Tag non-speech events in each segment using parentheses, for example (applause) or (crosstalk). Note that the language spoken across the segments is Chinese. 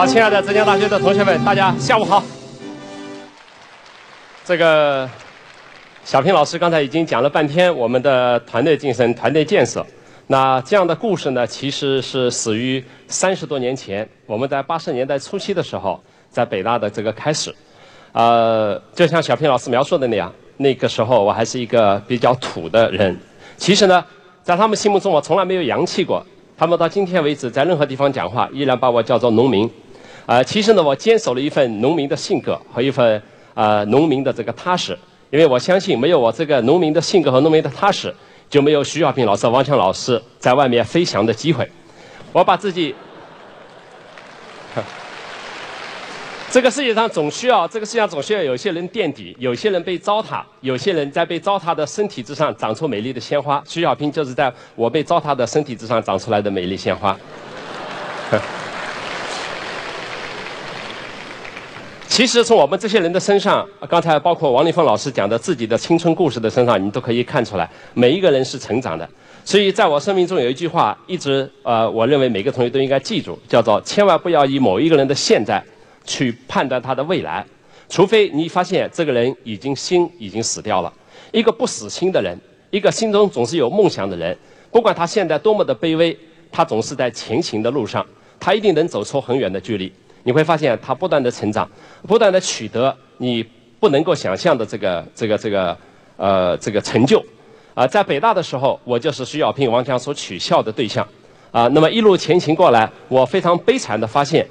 好，亲爱的浙江大学的同学们，大家下午好。这个小平老师刚才已经讲了半天我们的团队精神、团队建设。那这样的故事呢，其实是始于三十多年前，我们在八十年代初期的时候，在北大的这个开始。呃，就像小平老师描述的那样，那个时候我还是一个比较土的人。其实呢，在他们心目中，我从来没有洋气过。他们到今天为止，在任何地方讲话，依然把我叫做农民。啊，其实呢，我坚守了一份农民的性格和一份啊农民的这个踏实，因为我相信，没有我这个农民的性格和农民的踏实，就没有徐小平老师、王强老师在外面飞翔的机会。我把自己。这个世界上总需要，这个世界上总需要有些人垫底，有些人被糟蹋，有些人在被糟蹋的身体之上长出美丽的鲜花。徐小平就是在我被糟蹋的身体之上长出来的美丽鲜花。(laughs) 其实从我们这些人的身上，刚才包括王立峰老师讲的自己的青春故事的身上，你都可以看出来，每一个人是成长的。所以在我生命中有一句话，一直呃，我认为每个同学都应该记住，叫做千万不要以某一个人的现在。去判断他的未来，除非你发现这个人已经心已经死掉了。一个不死心的人，一个心中总是有梦想的人，不管他现在多么的卑微，他总是在前行的路上，他一定能走出很远的距离。你会发现他不断的成长，不断的取得你不能够想象的这个这个这个呃这个成就。啊，在北大的时候，我就是徐小平、王强所取笑的对象。啊，那么一路前行过来，我非常悲惨的发现。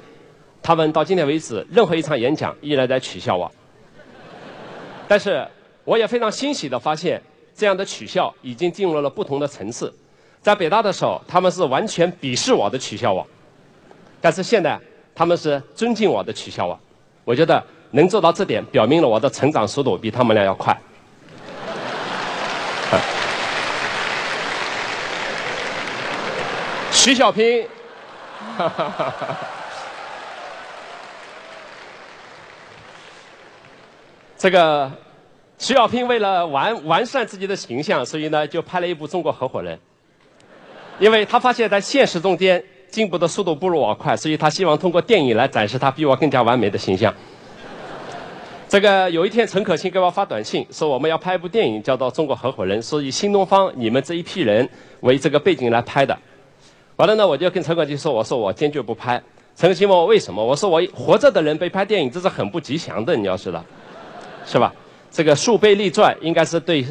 他们到今天为止，任何一场演讲依然在取笑我。但是，我也非常欣喜的发现，这样的取笑已经进入了不同的层次。在北大的时候，他们是完全鄙视我的取笑我；但是现在，他们是尊敬我的取笑我。我觉得能做到这点，表明了我的成长速度比他们俩要快。(laughs) 徐小平。哈哈哈这个徐小平为了完完善自己的形象，所以呢就拍了一部《中国合伙人》，因为他发现，在现实中间进步的速度不如我快，所以他希望通过电影来展示他比我更加完美的形象。这个有一天，陈可辛给我发短信说，我们要拍一部电影，叫做《中国合伙人》，是以新东方你们这一批人为这个背景来拍的。完了呢，我就跟陈可辛说，我说我坚决不拍。陈可辛问我为什么，我说我活着的人被拍电影，这是很不吉祥的，你要知道。是吧？这个树碑立传应该是对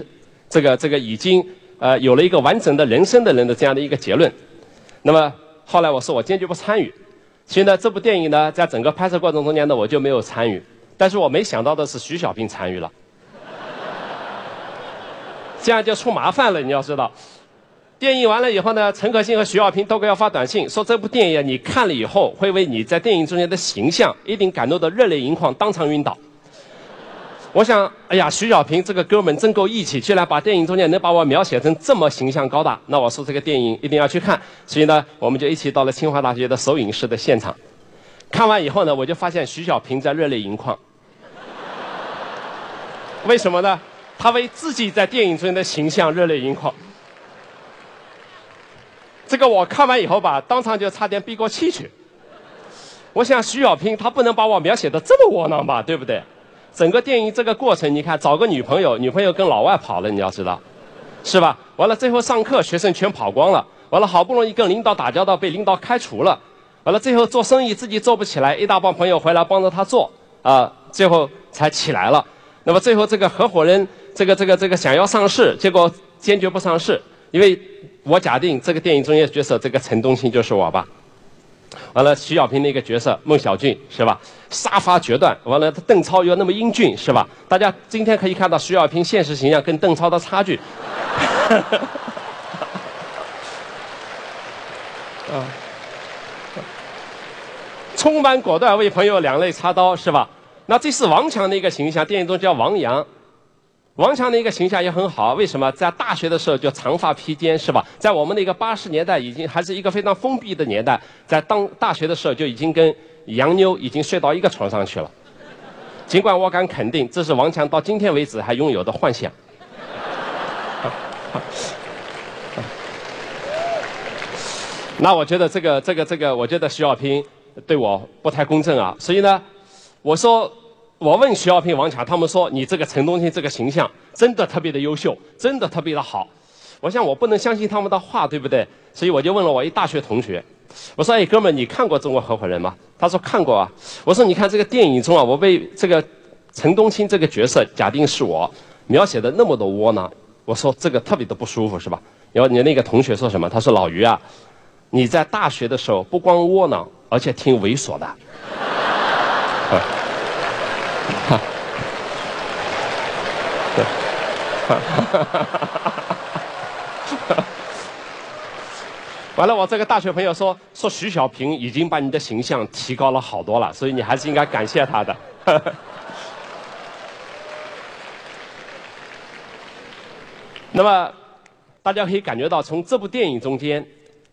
这个这个已经呃有了一个完整的人生的人的这样的一个结论。那么后来我说我坚决不参与。所以呢这部电影呢，在整个拍摄过程中间呢，我就没有参与。但是我没想到的是，徐小平参与了，(laughs) 这样就出麻烦了。你要知道，电影完了以后呢，陈可辛和徐小平都给我发短信说，这部电影你看了以后，会为你在电影中间的形象一定感动的热泪盈眶，当场晕倒。我想，哎呀，徐小平这个哥们真够义气，居然把电影中间能把我描写成这么形象高大。那我说这个电影一定要去看，所以呢，我们就一起到了清华大学的首映式的现场。看完以后呢，我就发现徐小平在热泪盈眶。为什么呢？他为自己在电影中的形象热泪盈眶。这个我看完以后吧，当场就差点闭过气去。我想徐小平他不能把我描写的这么窝囊吧，对不对？整个电影这个过程，你看找个女朋友，女朋友跟老外跑了，你要知道，是吧？完了最后上课，学生全跑光了。完了好不容易跟领导打交道，被领导开除了。完了最后做生意自己做不起来，一大帮朋友回来帮着他做，啊，最后才起来了。那么最后这个合伙人，这个这个这个想要上市，结果坚决不上市，因为我假定这个电影中间角色这个陈东兴就是我吧。完了，徐小平那个角色孟小俊是吧？杀伐决断。完了，邓超又那么英俊是吧？大家今天可以看到徐小平现实形象跟邓超的差距。啊，(laughs) 充满果断，为朋友两肋插刀是吧？那这是王强的一个形象，电影中叫王阳。王强的一个形象也很好，为什么？在大学的时候就长发披肩，是吧？在我们那个八十年代，已经还是一个非常封闭的年代，在当大学的时候就已经跟洋妞已经睡到一个床上去了。尽管我敢肯定，这是王强到今天为止还拥有的幻想。那我觉得这个这个这个，我觉得徐小平对我不太公正啊。所以呢，我说我问徐小平、王强，他们说你这个陈东青这个形象真的特别的优秀，真的特别的好。我想我不能相信他们的话，对不对？所以我就问了我一大学同学，我说：“哎，哥们，你看过《中国合伙人》吗？”他说：“看过啊。”我说：“你看这个电影中啊，我被这个陈东青这个角色假定是我，描写的那么多窝囊。”我说：“这个特别的不舒服，是吧？”然后你那个同学说什么？他说：“老于啊，你在大学的时候不光窝囊，而且挺猥琐的。” (laughs) 哈，(laughs) 完了，我这个大学朋友说说徐小平已经把你的形象提高了好多了，所以你还是应该感谢他的。(laughs) 那么，大家可以感觉到，从这部电影中间，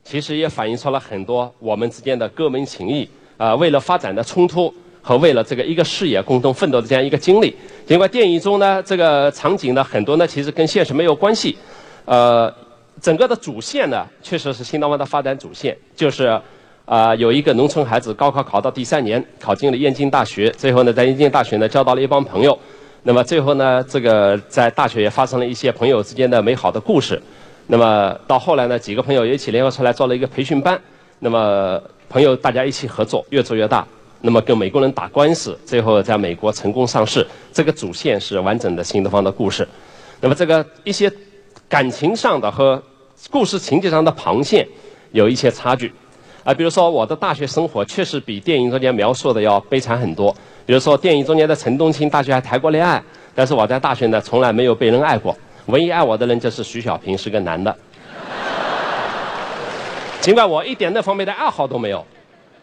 其实也反映出了很多我们之间的哥们情谊啊，为了发展的冲突和为了这个一个事业共同奋斗的这样一个经历。尽管电影中呢，这个场景呢很多呢，其实跟现实没有关系，呃。整个的主线呢，确实是新东方的发展主线，就是啊，有一个农村孩子高考考到第三年，考进了燕京大学，最后呢，在燕京大学呢交到了一帮朋友，那么最后呢，这个在大学也发生了一些朋友之间的美好的故事，那么到后来呢，几个朋友一起联合出来做了一个培训班，那么朋友大家一起合作，越做越大，那么跟美国人打官司，最后在美国成功上市，这个主线是完整的新东方的故事，那么这个一些。感情上的和故事情节上的旁线有一些差距，啊，比如说我的大学生活确实比电影中间描述的要悲惨很多。比如说电影中间的陈冬青大学还谈过恋爱，但是我在大学呢从来没有被人爱过，唯一爱我的人就是徐小平，是个男的。尽管我一点那方面的爱好都没有，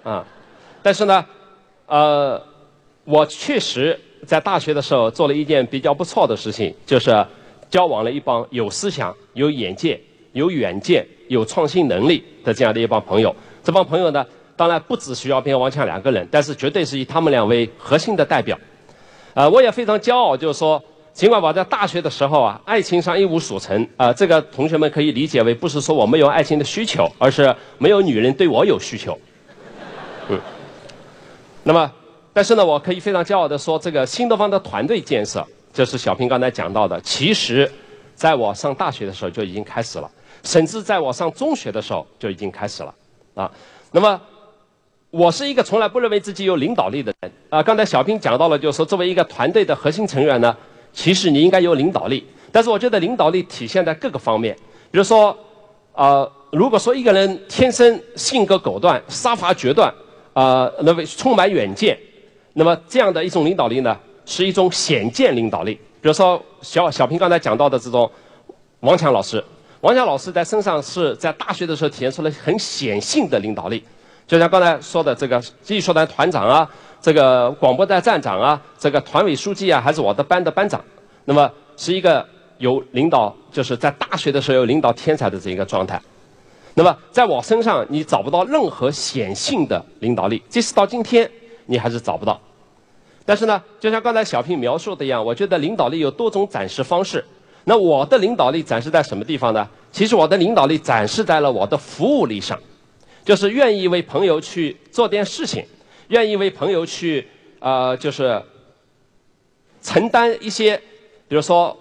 啊，但是呢，呃，我确实在大学的时候做了一件比较不错的事情，就是。交往了一帮有思想、有眼界、有远见、有创新能力的这样的一帮朋友。这帮朋友呢，当然不止徐小平、王强两个人，但是绝对是以他们两为核心的代表。呃，我也非常骄傲，就是说，尽管我在大学的时候啊，爱情上一无所成啊，这个同学们可以理解为不是说我没有爱情的需求，而是没有女人对我有需求。那么，但是呢，我可以非常骄傲的说，这个新东方的团队建设。就是小平刚才讲到的，其实，在我上大学的时候就已经开始了，甚至在我上中学的时候就已经开始了，啊，那么，我是一个从来不认为自己有领导力的人，啊，刚才小平讲到了，就是说作为一个团队的核心成员呢，其实你应该有领导力，但是我觉得领导力体现在各个方面，比如说，啊，如果说一个人天生性格果断、杀伐决断，啊，那么充满远见，那么这样的一种领导力呢？是一种显见领导力，比如说小小平刚才讲到的这种王强老师，王强老师在身上是在大学的时候体现出了很显性的领导力，就像刚才说的这个技术团团长啊，这个广播站站长啊，这个团委书记啊，还是我的班的班长，那么是一个有领导，就是在大学的时候有领导天才的这一个状态。那么在我身上你找不到任何显性的领导力，即使到今天你还是找不到。但是呢，就像刚才小平描述的一样，我觉得领导力有多种展示方式。那我的领导力展示在什么地方呢？其实我的领导力展示在了我的服务力上，就是愿意为朋友去做点事情，愿意为朋友去呃，就是承担一些，比如说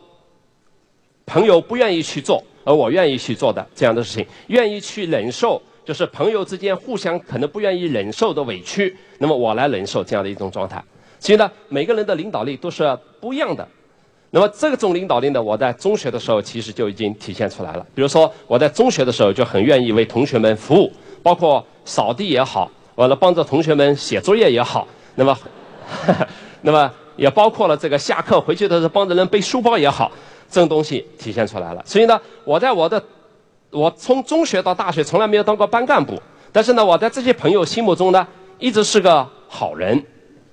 朋友不愿意去做，而我愿意去做的这样的事情，愿意去忍受，就是朋友之间互相可能不愿意忍受的委屈，那么我来忍受这样的一种状态。其实呢，每个人的领导力都是不一样的。那么这种领导力呢，我在中学的时候其实就已经体现出来了。比如说，我在中学的时候就很愿意为同学们服务，包括扫地也好，完了帮着同学们写作业也好，那么，(laughs) 那么也包括了这个下课回去的时候帮着人背书包也好，这种东西体现出来了。所以呢，我在我的我从中学到大学从来没有当过班干部，但是呢，我在这些朋友心目中呢，一直是个好人。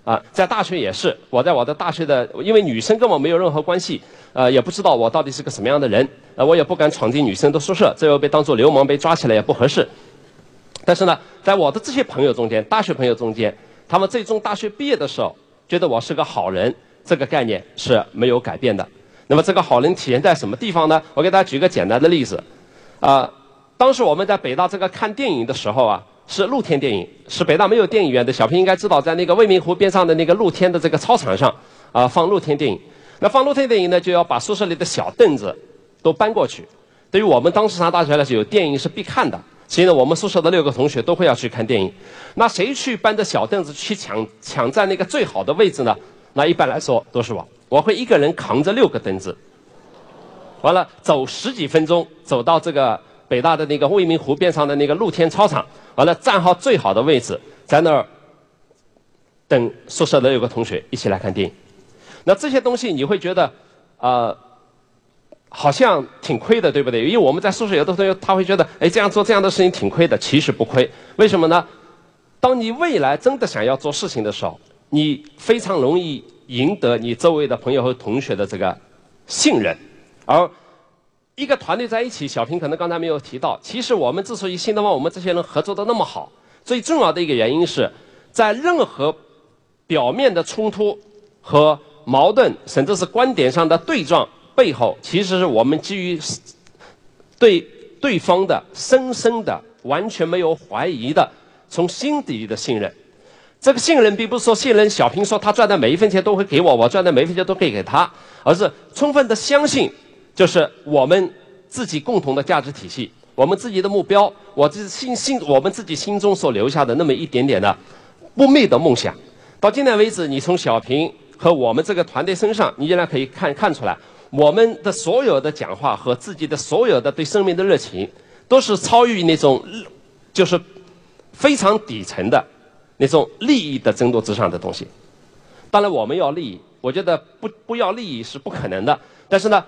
啊，在大学也是，我在我的大学的，因为女生跟我没有任何关系，呃，也不知道我到底是个什么样的人，呃，我也不敢闯进女生的宿舍，最后被当作流氓被抓起来也不合适。但是呢，在我的这些朋友中间，大学朋友中间，他们最终大学毕业的时候，觉得我是个好人，这个概念是没有改变的。那么这个好人体现在什么地方呢？我给大家举个简单的例子，啊，当时我们在北大这个看电影的时候啊。是露天电影，是北大没有电影院的。小平应该知道，在那个未名湖边上的那个露天的这个操场上，啊，放露天电影。那放露天电影呢，就要把宿舍里的小凳子都搬过去。对于我们当时上大学来说，有电影是必看的，所以呢，我们宿舍的六个同学都会要去看电影。那谁去搬着小凳子去抢抢占那个最好的位置呢？那一般来说都是我，我会一个人扛着六个凳子，完了走十几分钟，走到这个北大的那个未名湖边上的那个露天操场，完了站好最好的位置，在那儿等宿舍的六个同学一起来看电影。那这些东西你会觉得，呃，好像挺亏的，对不对？因为我们在宿舍有的同学他会觉得，哎，这样做这样的事情挺亏的。其实不亏，为什么呢？当你未来真的想要做事情的时候，你非常容易赢得你周围的朋友和同学的这个信任。而一个团队在一起，小平可能刚才没有提到，其实我们之所以新东方我们这些人合作的那么好，最重要的一个原因是在任何表面的冲突和矛盾，甚至是观点上的对撞背后，其实是我们基于对对方的深深的、完全没有怀疑的、从心底里的信任。这个信任并不是说信任小平说他赚的每一分钱都会给我，我赚的每一分钱都可以给他，而是充分的相信，就是我们自己共同的价值体系，我们自己的目标，我自心心我们自己心中所留下的那么一点点的不灭的梦想。到今天为止，你从小平。和我们这个团队身上，你依然可以看看出来，我们的所有的讲话和自己的所有的对生命的热情，都是超越那种，就是非常底层的那种利益的争夺之上的东西。当然，我们要利益，我觉得不不要利益是不可能的。但是呢，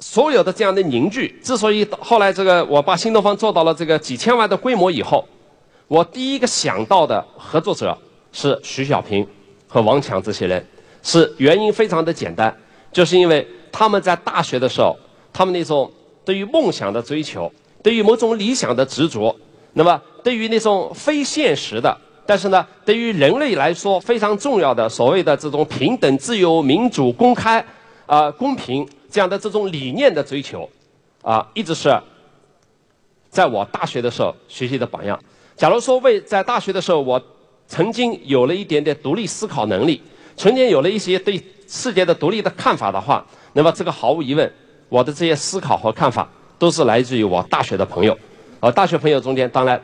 所有的这样的凝聚，之所以后来这个我把新东方做到了这个几千万的规模以后，我第一个想到的合作者是徐小平和王强这些人。是原因非常的简单，就是因为他们在大学的时候，他们那种对于梦想的追求，对于某种理想的执着，那么对于那种非现实的，但是呢，对于人类来说非常重要的所谓的这种平等、自由、民主、公开、啊公平这样的这种理念的追求，啊，一直是在我大学的时候学习的榜样。假如说为在大学的时候，我曾经有了一点点独立思考能力。曾经有了一些对世界的独立的看法的话，那么这个毫无疑问，我的这些思考和看法都是来自于我大学的朋友。而大学朋友中间，当然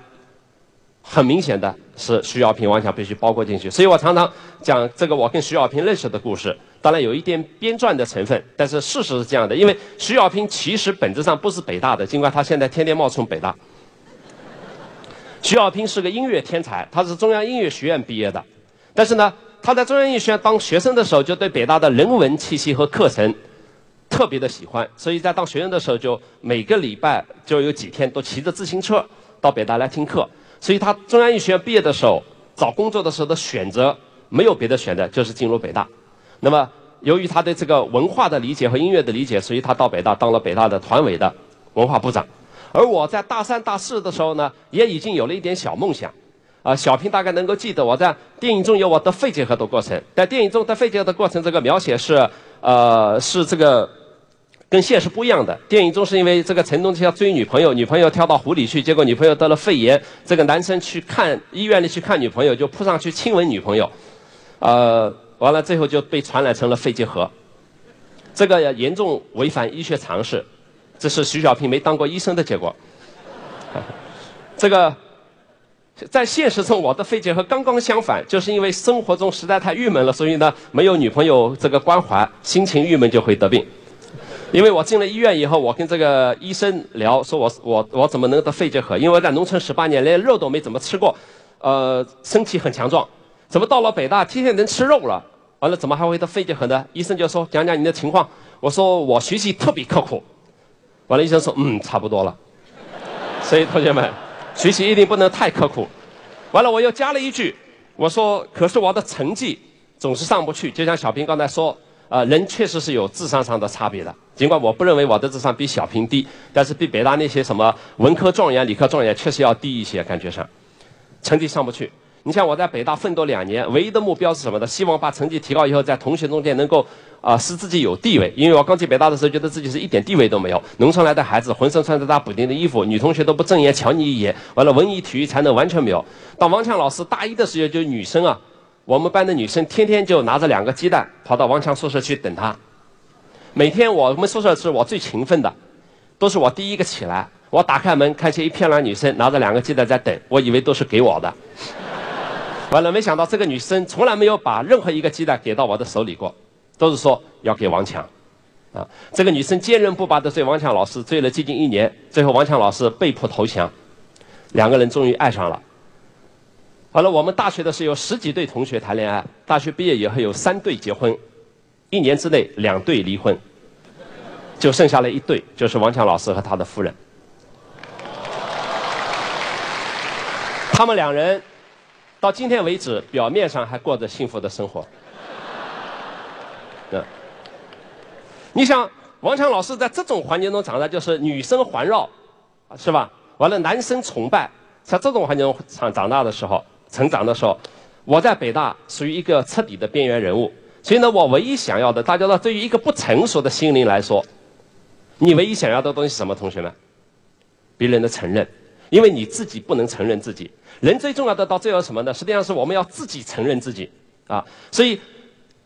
很明显的是徐小平、王强必须包括进去。所以我常常讲这个我跟徐小平认识的故事，当然有一点编撰的成分，但是事实是这样的。因为徐小平其实本质上不是北大的，尽管他现在天天冒充北大。徐小平是个音乐天才，他是中央音乐学院毕业的，但是呢。他在中央音乐学院当学生的时候，就对北大的人文气息和课程特别的喜欢，所以在当学生的时候，就每个礼拜就有几天都骑着自行车到北大来听课。所以他中央音乐学院毕业的时候，找工作的时候的选择没有别的选择，就是进入北大。那么由于他对这个文化的理解和音乐的理解，所以他到北大当了北大的团委的文化部长。而我在大三、大四的时候呢，也已经有了一点小梦想。啊，小平大概能够记得我在电影中有我得肺结核的过程。在电影中得肺结核的过程，这个描写是，呃，是这个跟现实不一样的。电影中是因为这个陈东要追女朋友，女朋友跳到湖里去，结果女朋友得了肺炎，这个男生去看医院里去看女朋友，就扑上去亲吻女朋友，呃，完了最后就被传染成了肺结核，这个严重违反医学常识，这是徐小平没当过医生的结果，(laughs) 这个。在现实中，我的肺结核刚刚相反，就是因为生活中实在太郁闷了，所以呢，没有女朋友这个关怀，心情郁闷就会得病。因为我进了医院以后，我跟这个医生聊，说我我我怎么能得肺结核？因为我在农村十八年，连肉都没怎么吃过，呃，身体很强壮，怎么到了北大天天能吃肉了？完了怎么还会得肺结核呢？医生就说讲讲你的情况。我说我学习特别刻苦。完了，医生说嗯，差不多了。所以同学们。学习一定不能太刻苦。完了，我又加了一句，我说：“可是我的成绩总是上不去。”就像小平刚才说，啊，人确实是有智商上的差别的。尽管我不认为我的智商比小平低，但是比北大那些什么文科状元、理科状元确实要低一些，感觉上，成绩上不去。你像我在北大奋斗两年，唯一的目标是什么呢？希望把成绩提高以后，在同学中间能够啊使自己有地位。因为我刚进北大的时候，觉得自己是一点地位都没有，农村来的孩子，浑身穿着大补丁的衣服，女同学都不正眼瞧你一眼，完了文艺体育才能完全没有。到王强老师大一的时候，就是女生啊，我们班的女生天天就拿着两个鸡蛋跑到王强宿舍去等他。每天我们宿舍是我最勤奋的，都是我第一个起来。我打开门，看见一漂亮女生拿着两个鸡蛋在等，我以为都是给我的。完了，没想到这个女生从来没有把任何一个鸡蛋给到我的手里过，都是说要给王强。啊，这个女生坚韧不拔的追王强老师，追了接近一年，最后王强老师被迫投降，两个人终于爱上了。好了，我们大学的时候有十几对同学谈恋爱，大学毕业以后有三对结婚，一年之内两对离婚，就剩下了一对，就是王强老师和他的夫人。他们两人到今天为止，表面上还过着幸福的生活。嗯，你想王强老师在这种环境中长大，就是女生环绕，是吧？完了，男生崇拜，在这种环境中长长大的时候，成长的时候，我在北大属于一个彻底的边缘人物。所以呢，我唯一想要的，大家知道，对于一个不成熟的心灵来说，你唯一想要的东西是什么？同学们，别人的承认，因为你自己不能承认自己。人最重要的到最后什么呢？实际上是我们要自己承认自己啊！所以，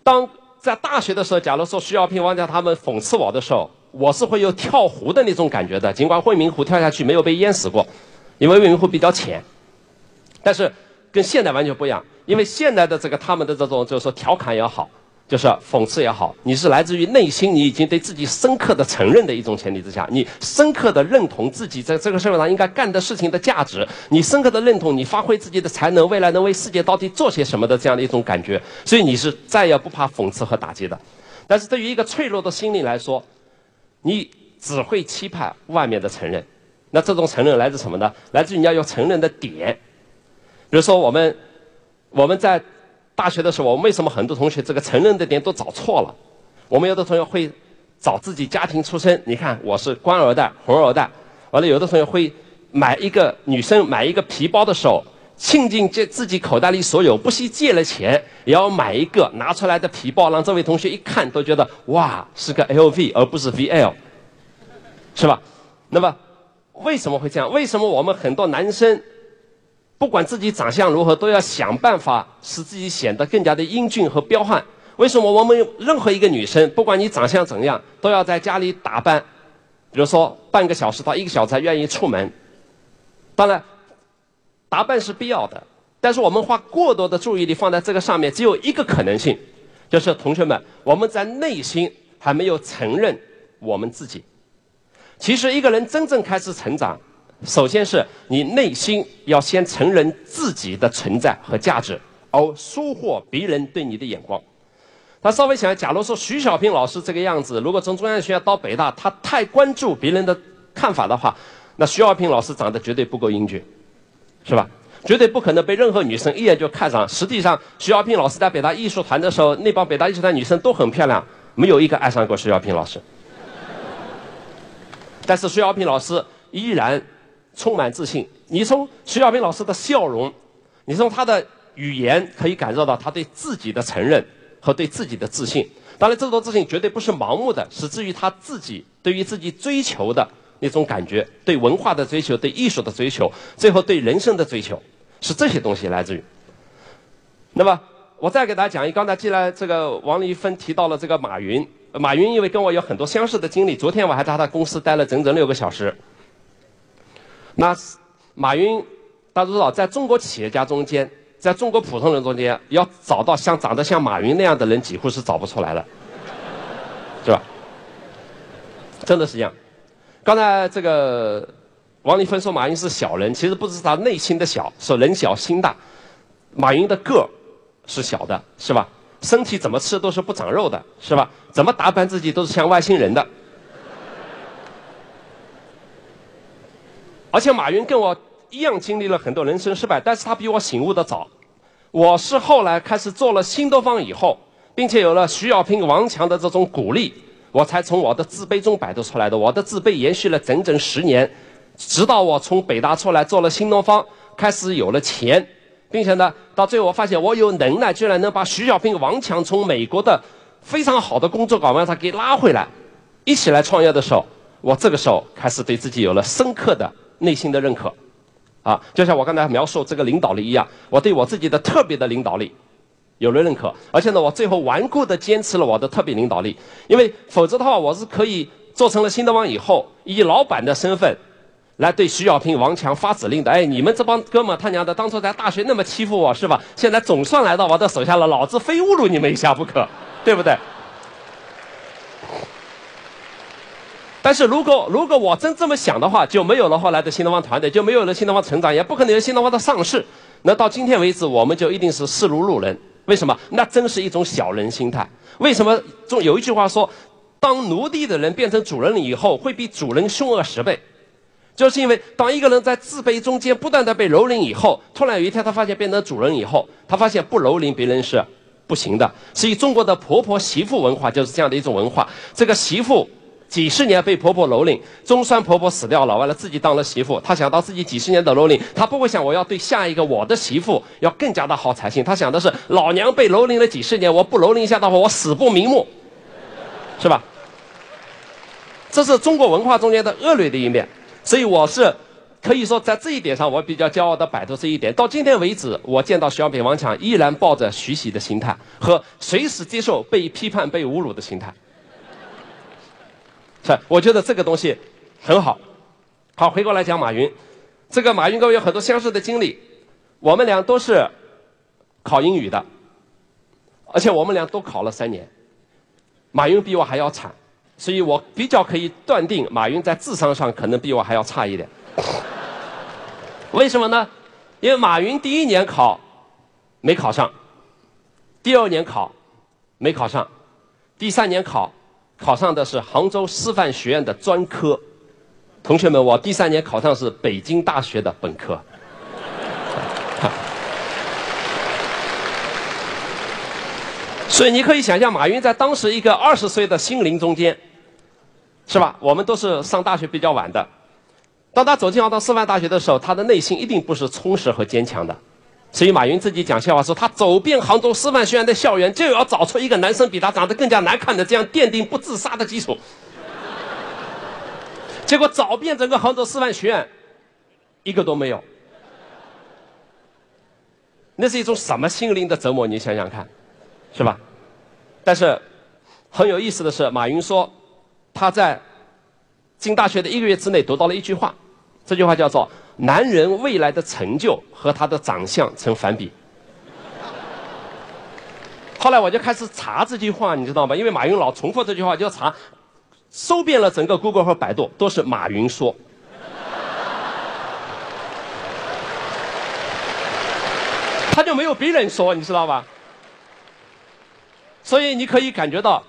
当在大学的时候，假如说徐小平、王家他们讽刺我的时候，我是会有跳湖的那种感觉的。尽管未名湖跳下去没有被淹死过，因为未名湖比较浅，但是跟现在完全不一样。因为现在的这个他们的这种就是说调侃也好。就是讽刺也好，你是来自于内心，你已经对自己深刻的承认的一种前提之下，你深刻的认同自己在这个社会上应该干的事情的价值，你深刻的认同你发挥自己的才能，未来能为世界到底做些什么的这样的一种感觉，所以你是再也不怕讽刺和打击的。但是对于一个脆弱的心灵来说，你只会期盼外面的承认。那这种承认来自什么呢？来自于你要有承认的点。比如说我们，我们在。大学的时候，我们为什么很多同学这个承认的点都找错了？我们有的同学会找自己家庭出身，你看我是官二代、红二代。完了，有的同学会买一个女生买一个皮包的时候，倾尽借自己口袋里所有，不惜借了钱也要买一个拿出来的皮包，让这位同学一看都觉得哇是个 LV 而不是 VL，是吧？那么为什么会这样？为什么我们很多男生？不管自己长相如何，都要想办法使自己显得更加的英俊和彪悍。为什么我们任何一个女生，不管你长相怎样，都要在家里打扮？比如说半个小时到一个小时才愿意出门。当然，打扮是必要的，但是我们花过多的注意力放在这个上面，只有一个可能性，就是同学们，我们在内心还没有承认我们自己。其实，一个人真正开始成长。首先是你内心要先承认自己的存在和价值，而收获别人对你的眼光。他稍微想，假如说徐小平老师这个样子，如果从中央学院到北大，他太关注别人的看法的话，那徐小平老师长得绝对不够英俊，是吧？绝对不可能被任何女生一眼就看上。实际上，徐小平老师在北大艺术团的时候，那帮北大艺术团女生都很漂亮，没有一个爱上过徐小平老师。但是徐小平老师依然。充满自信。你从徐小平老师的笑容，你从他的语言可以感受到他对自己的承认和对自己的自信。当然，这种自信绝对不是盲目的，是至于他自己对于自己追求的那种感觉，对文化的追求，对艺术的追求，最后对人生的追求，是这些东西来自于。那么，我再给大家讲一，刚才既然这个王丽芬提到了这个马云，马云因为跟我有很多相似的经历，昨天我还在他公司待了整整六个小时。那马云，大家知道，在中国企业家中间，在中国普通人中间，要找到像长得像马云那样的人，几乎是找不出来的，是吧？真的是这样。刚才这个王立芬说马云是小人，其实不是他内心的小，是人小心大。马云的个是小的，是吧？身体怎么吃都是不长肉的，是吧？怎么打扮自己都是像外星人的。而且马云跟我一样经历了很多人生失败，但是他比我醒悟的早。我是后来开始做了新东方以后，并且有了徐小平、王强的这种鼓励，我才从我的自卑中摆脱出来的。我的自卑延续了整整十年，直到我从北大出来做了新东方，开始有了钱，并且呢，到最后我发现我有能耐，居然能把徐小平、王强从美国的非常好的工作岗位上给拉回来，一起来创业的时候，我这个时候开始对自己有了深刻的内心的认可。啊，就像我刚才描述这个领导力一样，我对我自己的特别的领导力有了认可，而且呢，我最后顽固的坚持了我的特别领导力，因为否则的话，我是可以做成了新东方以后，以老板的身份。来对徐小平、王强发指令的，哎，你们这帮哥们他娘的，当初在大学那么欺负我是吧？现在总算来到我的手下了，老子非侮辱你们一下不可，对不对？但是如果如果我真这么想的话，就没有了后来的新东方团队，就没有了新东方成长，也不可能有新东方的上市。那到今天为止，我们就一定是视如路人。为什么？那真是一种小人心态。为什么？中有一句话说，当奴隶的人变成主人了以后，会比主人凶恶十倍。就是因为当一个人在自卑中间不断的被蹂躏以后，突然有一天他发现变成主人以后，他发现不蹂躏别人是不行的。所以中国的婆婆媳妇文化就是这样的一种文化。这个媳妇几十年被婆婆蹂躏，中山婆婆死掉了，完了自己当了媳妇，她想到自己几十年的蹂躏，她不会想我要对下一个我的媳妇要更加的好才行。她想的是老娘被蹂躏了几十年，我不蹂躏一下的话，我死不瞑目，是吧？这是中国文化中间的恶劣的一面。所以我是可以说，在这一点上，我比较骄傲的摆脱这一点。到今天为止，我见到小平、王强，依然抱着学习的心态和随时接受被批判、被侮辱的心态。是，我觉得这个东西很好。好，回过来讲马云，这个马云跟我有很多相似的经历。我们俩都是考英语的，而且我们俩都考了三年。马云比我还要惨。所以我比较可以断定，马云在智商上可能比我还要差一点。为什么呢？因为马云第一年考没考上，第二年考没考上，第三年考考上的是杭州师范学院的专科。同学们，我第三年考上是北京大学的本科。(laughs) 所以你可以想象，马云在当时一个二十岁的心灵中间。是吧？我们都是上大学比较晚的。当他走进杭州师范大学的时候，他的内心一定不是充实和坚强的。所以马云自己讲笑话说，他走遍杭州师范学院的校园，就要找出一个男生比他长得更加难看的，这样奠定不自杀的基础。(laughs) 结果找遍整个杭州师范学院，一个都没有。那是一种什么心灵的折磨？你想想看，是吧？但是很有意思的是，马云说。他在进大学的一个月之内读到了一句话，这句话叫做“男人未来的成就和他的长相成反比”。后来我就开始查这句话，你知道吗？因为马云老重复这句话，就查，搜遍了整个 Google 和百度，都是马云说。他就没有别人说，你知道吧？所以你可以感觉到。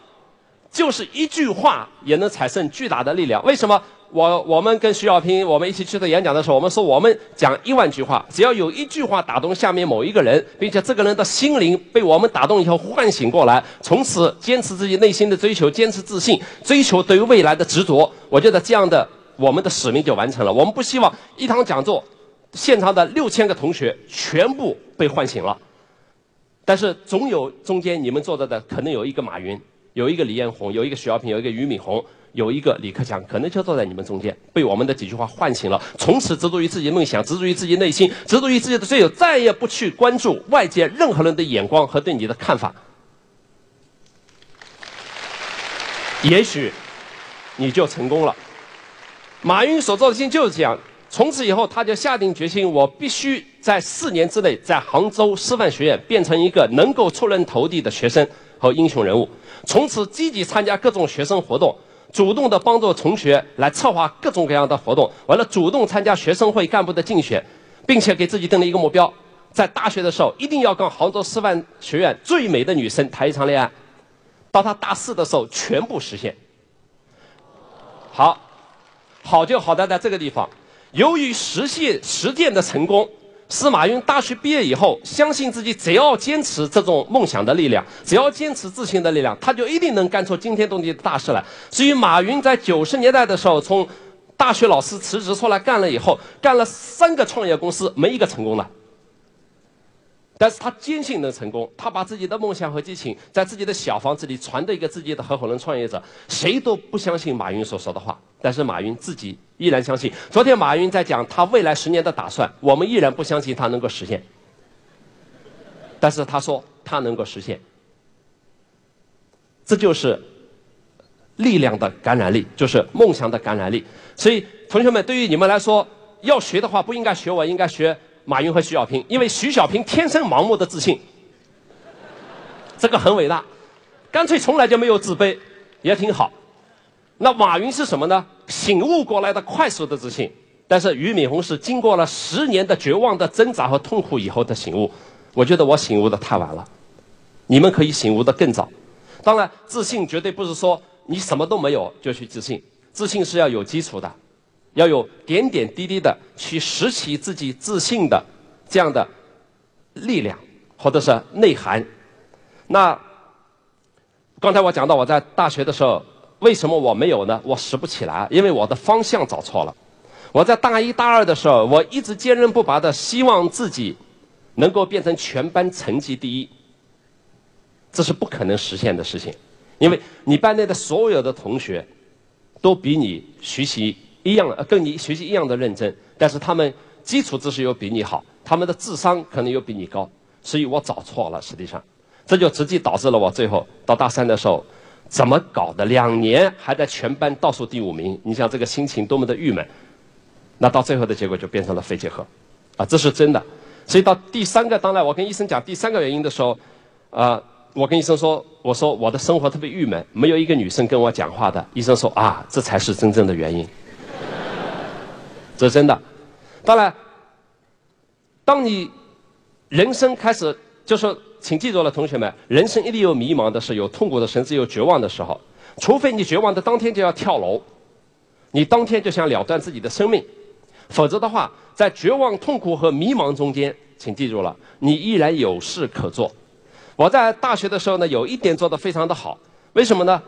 就是一句话也能产生巨大的力量。为什么？我我们跟徐小平我们一起去做演讲的时候，我们说我们讲一万句话，只要有一句话打动下面某一个人，并且这个人的心灵被我们打动以后唤醒过来，从此坚持自己内心的追求，坚持自信，追求对于未来的执着。我觉得这样的我们的使命就完成了。我们不希望一堂讲座，现场的六千个同学全部被唤醒了，但是总有中间你们坐着的可能有一个马云。有一个李彦宏，有一个徐小平，有一个俞敏洪，有一个李克强，可能就坐在你们中间，被我们的几句话唤醒了，从此执着于自己梦想，执着于自己内心，执着于自己的追求，再也不去关注外界任何人的眼光和对你的看法。也许你就成功了。马云所做的事情就是这样。从此以后，他就下定决心，我必须在四年之内，在杭州师范学院变成一个能够出人头地的学生和英雄人物。从此积极参加各种学生活动，主动的帮助同学来策划各种各样的活动，完了主动参加学生会干部的竞选，并且给自己定了一个目标，在大学的时候一定要跟杭州师范学院最美的女生谈一场恋爱，到他大四的时候全部实现。好，好就好在在这个地方，由于实现实践的成功。司马云大学毕业以后，相信自己只要坚持这种梦想的力量，只要坚持自信的力量，他就一定能干出惊天动地的大事来。至于，马云在九十年代的时候，从大学老师辞职出来干了以后，干了三个创业公司，没一个成功的。但是他坚信能成功，他把自己的梦想和激情在自己的小房子里传给一个自己的合伙人创业者，谁都不相信马云所说的话，但是马云自己依然相信。昨天马云在讲他未来十年的打算，我们依然不相信他能够实现，但是他说他能够实现，这就是力量的感染力，就是梦想的感染力。所以同学们，对于你们来说，要学的话不应该学我，应该学。马云和徐小平，因为徐小平天生盲目的自信，这个很伟大，干脆从来就没有自卑，也挺好。那马云是什么呢？醒悟过来的快速的自信。但是俞敏洪是经过了十年的绝望的挣扎和痛苦以后的醒悟。我觉得我醒悟的太晚了，你们可以醒悟的更早。当然，自信绝对不是说你什么都没有就去自信，自信是要有基础的。要有点点滴滴的去拾起自己自信的这样的力量，或者是内涵。那刚才我讲到我在大学的时候，为什么我没有呢？我拾不起来，因为我的方向找错了。我在大一大二的时候，我一直坚韧不拔的希望自己能够变成全班成绩第一，这是不可能实现的事情，因为你班内的所有的同学都比你学习。一样，跟你学习一样的认真，但是他们基础知识又比你好，他们的智商可能又比你高，所以我找错了。实际上，这就直接导致了我最后到大三的时候，怎么搞的？两年还在全班倒数第五名，你想这个心情多么的郁闷。那到最后的结果就变成了肺结核，啊，这是真的。所以到第三个，当然我跟医生讲第三个原因的时候，啊，我跟医生说，我说我的生活特别郁闷，没有一个女生跟我讲话的。医生说啊，这才是真正的原因。这是真的。当然，当你人生开始，就说，请记住了，同学们，人生一定有迷茫的时候，有痛苦的甚至有绝望的时候。除非你绝望的当天就要跳楼，你当天就想了断自己的生命，否则的话，在绝望、痛苦和迷茫中间，请记住了，你依然有事可做。我在大学的时候呢，有一点做得非常的好，为什么呢？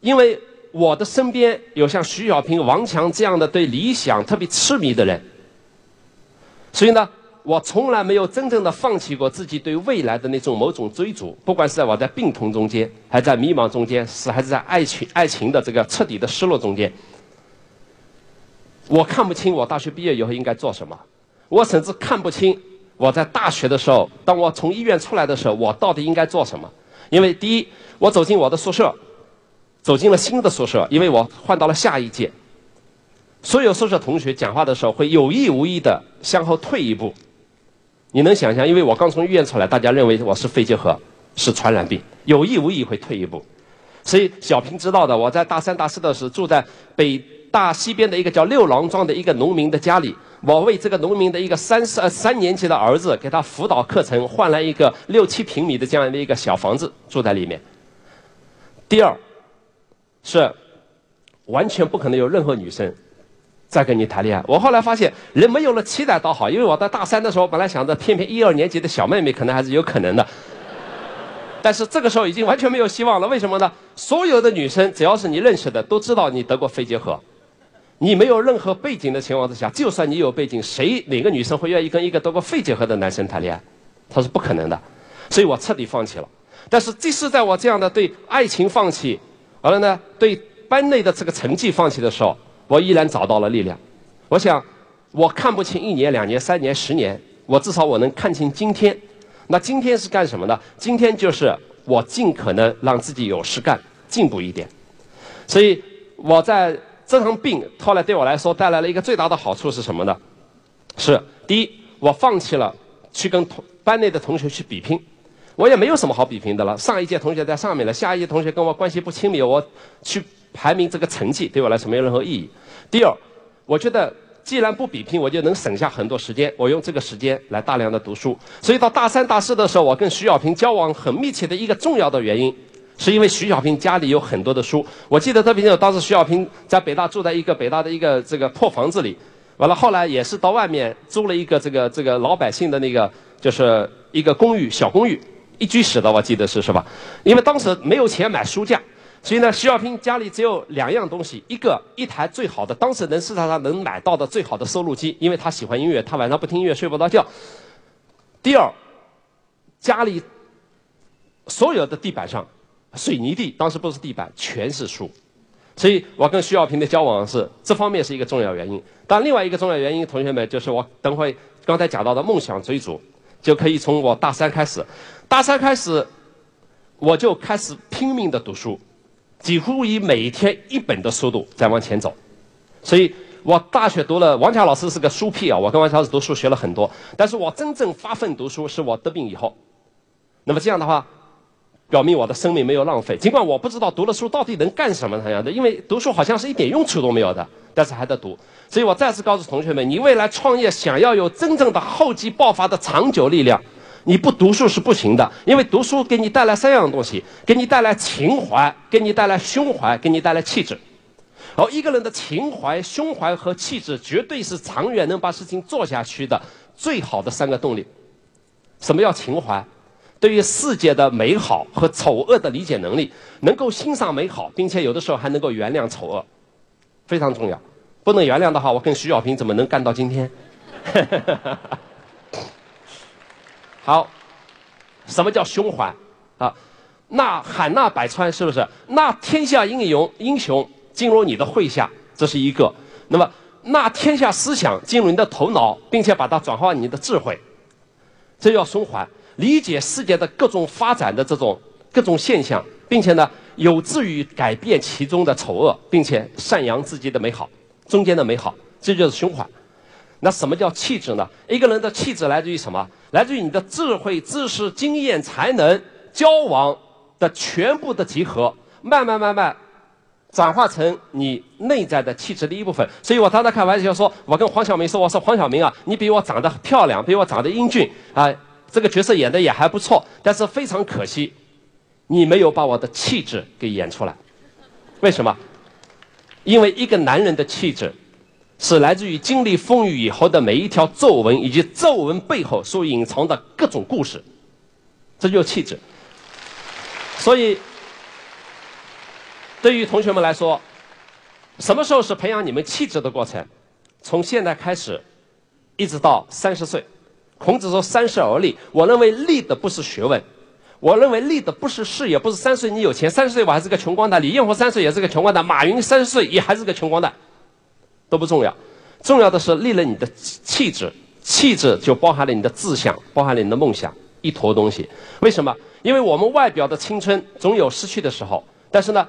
因为。我的身边有像徐小平、王强这样的对理想特别痴迷的人，所以呢，我从来没有真正的放弃过自己对未来的那种某种追逐。不管是在我在病痛中间，还在迷茫中间，是还是在爱情爱情的这个彻底的失落中间，我看不清我大学毕业以后应该做什么。我甚至看不清我在大学的时候，当我从医院出来的时候，我到底应该做什么？因为第一，我走进我的宿舍。走进了新的宿舍，因为我换到了下一届。所有宿舍同学讲话的时候会有意无意的向后退一步。你能想象？因为我刚从医院出来，大家认为我是肺结核，是传染病，有意无意会退一步。所以小平知道的，我在大三、大四的时候住在北大西边的一个叫六郎庄的一个农民的家里，我为这个农民的一个三十呃三年级的儿子给他辅导课程，换来一个六七平米的这样的一个小房子住在里面。第二。是完全不可能有任何女生再跟你谈恋爱。我后来发现，人没有了期待倒好，因为我在大三的时候，本来想着骗骗一二年级的小妹妹，可能还是有可能的。(laughs) 但是这个时候已经完全没有希望了。为什么呢？所有的女生，只要是你认识的，都知道你得过肺结核。你没有任何背景的情况之下，就算你有背景，谁哪个女生会愿意跟一个得过肺结核的男生谈恋爱？他是不可能的。所以我彻底放弃了。但是即使在我这样的对爱情放弃。完了呢，对班内的这个成绩放弃的时候，我依然找到了力量。我想，我看不清一年、两年、三年、十年，我至少我能看清今天。那今天是干什么呢？今天就是我尽可能让自己有事干，进步一点。所以，我在这场病后来对我来说带来了一个最大的好处是什么呢？是第一，我放弃了去跟同班内的同学去比拼。我也没有什么好比拼的了。上一届同学在上面了，下一届同学跟我关系不亲密，我去排名这个成绩对我来说没有任何意义。第二，我觉得既然不比拼，我就能省下很多时间，我用这个时间来大量的读书。所以到大三、大四的时候，我跟徐小平交往很密切的一个重要的原因，是因为徐小平家里有很多的书。我记得特别清楚，当时徐小平在北大住在一个北大的一个这个破房子里，完了后来也是到外面租了一个这个这个老百姓的那个就是一个公寓小公寓。一居室的，我记得是是吧？因为当时没有钱买书架，所以呢，徐小平家里只有两样东西：一个一台最好的，当时能市场上能买到的最好的收录机，因为他喜欢音乐，他晚上不听音乐睡不着觉。第二，家里所有的地板上，水泥地当时不是地板，全是书。所以我跟徐小平的交往是这方面是一个重要原因。但另外一个重要原因，同学们就是我等会刚才讲到的梦想追逐，就可以从我大三开始。大三开始，我就开始拼命的读书，几乎以每天一本的速度在往前走。所以我大学读了，王强老师是个书屁啊，我跟王强老师读书学了很多。但是我真正发奋读书是我得病以后。那么这样的话。表明我的生命没有浪费，尽管我不知道读了书到底能干什么那样的，因为读书好像是一点用处都没有的，但是还在读。所以我再次告诉同学们，你未来创业想要有真正的厚积爆发的长久力量，你不读书是不行的，因为读书给你带来三样东西：给你带来情怀，给你带来胸怀，给你带来气质。而一个人的情怀、胸怀和气质，绝对是长远能把事情做下去的最好的三个动力。什么叫情怀？对于世界的美好和丑恶的理解能力，能够欣赏美好，并且有的时候还能够原谅丑恶，非常重要。不能原谅的话，我跟徐小平怎么能干到今天？(laughs) 好，什么叫胸怀啊？那海纳百川是不是？那天下英雄英雄进入你的麾下，这是一个。那么，那天下思想进入你的头脑，并且把它转化你的智慧，这叫胸怀。理解世界的各种发展的这种各种现象，并且呢，有志于改变其中的丑恶，并且赞扬自己的美好，中间的美好，这就是胸怀。那什么叫气质呢？一个人的气质来自于什么？来自于你的智慧、知识、经验、才能、交往的全部的集合，慢慢慢慢转化成你内在的气质的一部分。所以我常常开玩笑说，我跟黄晓明说，我说黄晓明啊，你比我长得漂亮，比我长得英俊啊。这个角色演的也还不错，但是非常可惜，你没有把我的气质给演出来。为什么？因为一个男人的气质，是来自于经历风雨以后的每一条皱纹，以及皱纹背后所隐藏的各种故事。这就是气质。所以，对于同学们来说，什么时候是培养你们气质的过程？从现在开始，一直到三十岁。孔子说：“三十而立。”我认为立的不是学问，我认为立的不是事业，不是三十岁你有钱，三十岁我还是个穷光蛋。李彦宏三十岁也是个穷光蛋，马云三十岁也还是个穷光蛋，都不重要。重要的是立了你的气质，气质就包含了你的志向，包含了你的梦想，一坨东西。为什么？因为我们外表的青春总有失去的时候，但是呢？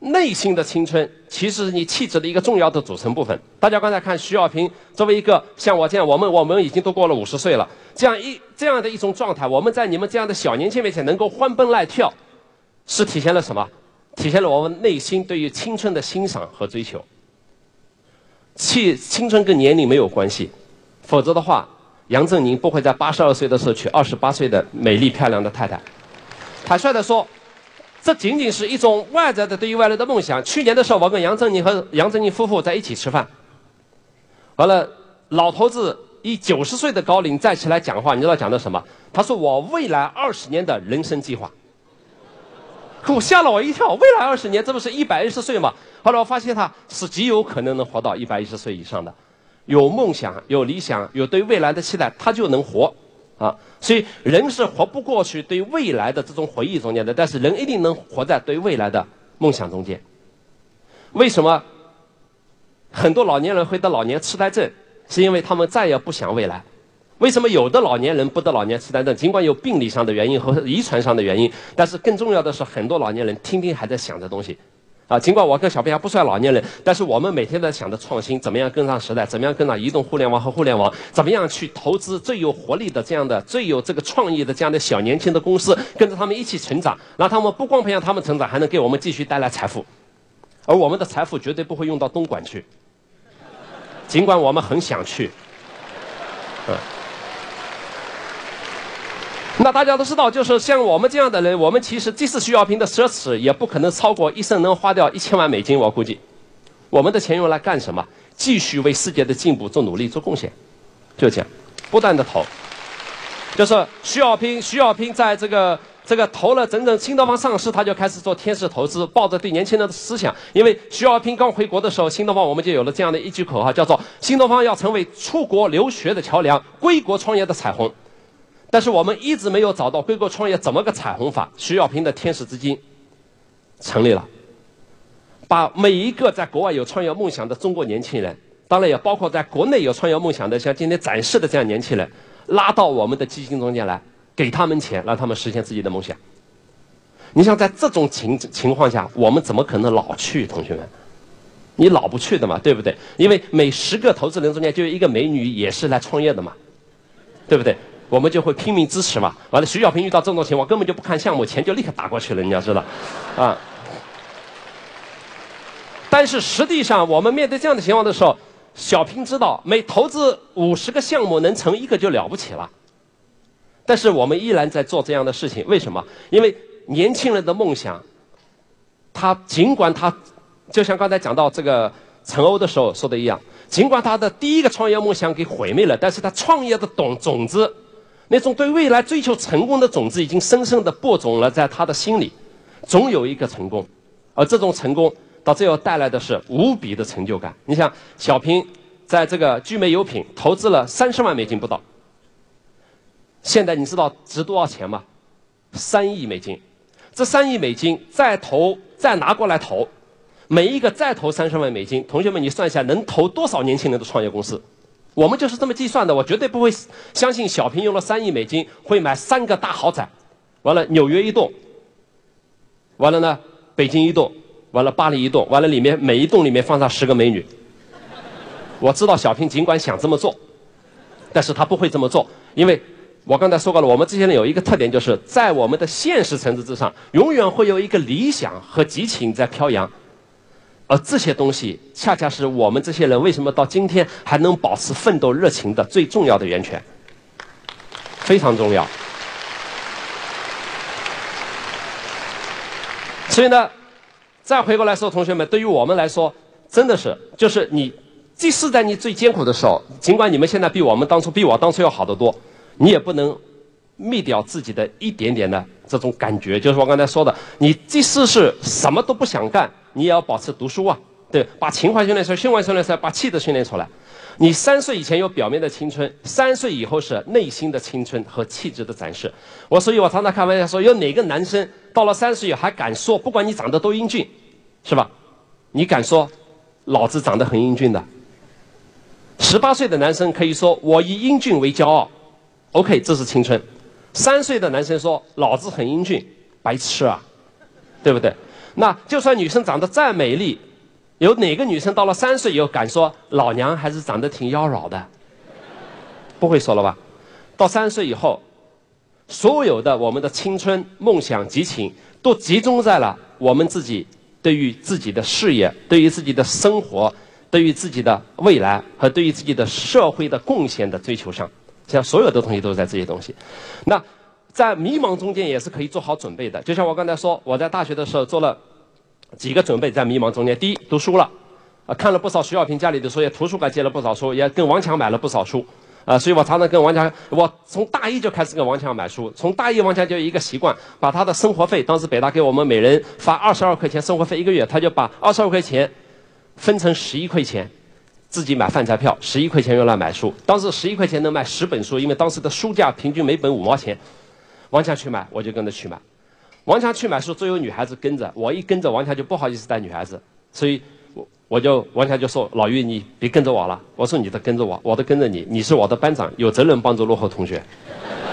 内心的青春，其实是你气质的一个重要的组成部分。大家刚才看徐小平，作为一个像我这样，我们我们已经都过了五十岁了，这样一这样的一种状态，我们在你们这样的小年轻面前能够欢蹦乱跳，是体现了什么？体现了我们内心对于青春的欣赏和追求。气青春跟年龄没有关系，否则的话，杨振宁不会在八十二岁的时候娶二十八岁的美丽漂亮的太太。坦率的说。这仅仅是一种外在的对于未来的梦想。去年的时候，我跟杨振宁和杨振宁夫妇在一起吃饭，完了，老头子以九十岁的高龄再起来讲话，你知道讲的什么？他说：“我未来二十年的人生计划。”我吓了我一跳，未来二十年，这不是一百一十岁吗？后来我发现他是极有可能能活到一百一十岁以上的，有梦想、有理想、有对未来的期待，他就能活。啊，所以人是活不过去对未来的这种回忆中间的，但是人一定能活在对未来的梦想中间。为什么很多老年人会得老年痴呆症？是因为他们再也不想未来。为什么有的老年人不得老年痴呆症？尽管有病理上的原因和遗传上的原因，但是更重要的是，很多老年人天天还在想着东西。啊，尽管我跟小平还不算老年人，但是我们每天在想着创新，怎么样跟上时代，怎么样跟上移动互联网和互联网，怎么样去投资最有活力的这样的、最有这个创意的这样的小年轻的公司，跟着他们一起成长，让他们不光培养他们成长，还能给我们继续带来财富，而我们的财富绝对不会用到东莞去，尽管我们很想去，那大家都知道，就是像我们这样的人，我们其实即使徐小平的奢侈，也不可能超过一生能花掉一千万美金。我估计，我们的钱用来干什么？继续为世界的进步做努力、做贡献，就这样，不断的投。就是徐小平，徐小平在这个这个投了整整新东方上市，他就开始做天使投资，抱着对年轻人的思想。因为徐小平刚回国的时候，新东方我们就有了这样的一句口号，叫做“新东方要成为出国留学的桥梁，归国创业的彩虹”。但是我们一直没有找到归国创业怎么个彩虹法。徐小平的天使基金成立了，把每一个在国外有创业梦想的中国年轻人，当然也包括在国内有创业梦想的，像今天展示的这样年轻人，拉到我们的基金中间来，给他们钱，让他们实现自己的梦想。你想在这种情情况下，我们怎么可能老去，同学们？你老不去的嘛，对不对？因为每十个投资人中间就有一个美女也是来创业的嘛，对不对？我们就会拼命支持嘛。完了，徐小平遇到这种情况，根本就不看项目，钱就立刻打过去了，你要知道，啊。但是实际上，我们面对这样的情况的时候，小平知道，每投资五十个项目能成一个就了不起了。但是我们依然在做这样的事情，为什么？因为年轻人的梦想，他尽管他。就像刚才讲到这个陈欧的时候说的一样，尽管他的第一个创业梦想给毁灭了，但是他创业的种种子，那种对未来追求成功的种子，已经深深的播种了在他的心里，总有一个成功，而这种成功到最后带来的是无比的成就感。你想，小平在这个聚美优品投资了三十万美金不到，现在你知道值多少钱吗？三亿美金，这三亿美金再投再拿过来投。每一个再投三十万美金，同学们，你算一下能投多少年轻人的创业公司？我们就是这么计算的。我绝对不会相信小平用了三亿美金会买三个大豪宅，完了纽约一栋，完了呢北京一栋，完了巴黎一栋，完了里面每一栋里面放上十个美女。我知道小平尽管想这么做，但是他不会这么做，因为我刚才说过了，我们这些人有一个特点，就是在我们的现实层次之上，永远会有一个理想和激情在飘扬。而这些东西，恰恰是我们这些人为什么到今天还能保持奋斗热情的最重要的源泉，非常重要。所以呢，再回过来说，同学们，对于我们来说，真的是，就是你，即使在你最艰苦的时候，尽管你们现在比我们当初比我当初要好得多，你也不能灭掉自己的一点点的这种感觉。就是我刚才说的，你即使是什么都不想干。你也要保持读书啊，对，把情怀训练出来，胸怀训练出来，把气质训练出来。你三岁以前有表面的青春，三岁以后是内心的青春和气质的展示。我所以，我常常开玩笑说，有哪个男生到了三十岁还敢说，不管你长得多英俊，是吧？你敢说，老子长得很英俊的？十八岁的男生可以说，我以英俊为骄傲。OK，这是青春。三岁的男生说，老子很英俊，白痴啊，对不对？那就算女生长得再美丽，有哪个女生到了三岁以后敢说老娘还是长得挺妖娆的？不会说了吧？到三十岁以后，所有的我们的青春、梦想、激情，都集中在了我们自己对于自己的事业、对于自己的生活、对于自己的未来和对于自己的社会的贡献的追求上。像所有的东西都是在这些东西。那在迷茫中间也是可以做好准备的。就像我刚才说，我在大学的时候做了。几个准备在迷茫中间，第一读书了，啊看了不少徐小平家里的书，也图书馆借了不少书，也跟王强买了不少书，啊所以我常常跟王强，我从大一就开始跟王强买书，从大一王强就有一个习惯，把他的生活费，当时北大给我们每人发二十二块钱生活费一个月，他就把二十二块钱分成十一块钱，自己买饭菜票，十一块钱用来买书，当时十一块钱能买十本书，因为当时的书价平均每本五毛钱，王强去买，我就跟着去买。王强去买书，只有女孩子跟着。我一跟着王强就不好意思带女孩子，所以，我我就王强就说：“老于，你别跟着我了。”我说：“你都跟着我，我都跟着你，你是我的班长，有责任帮助落后同学，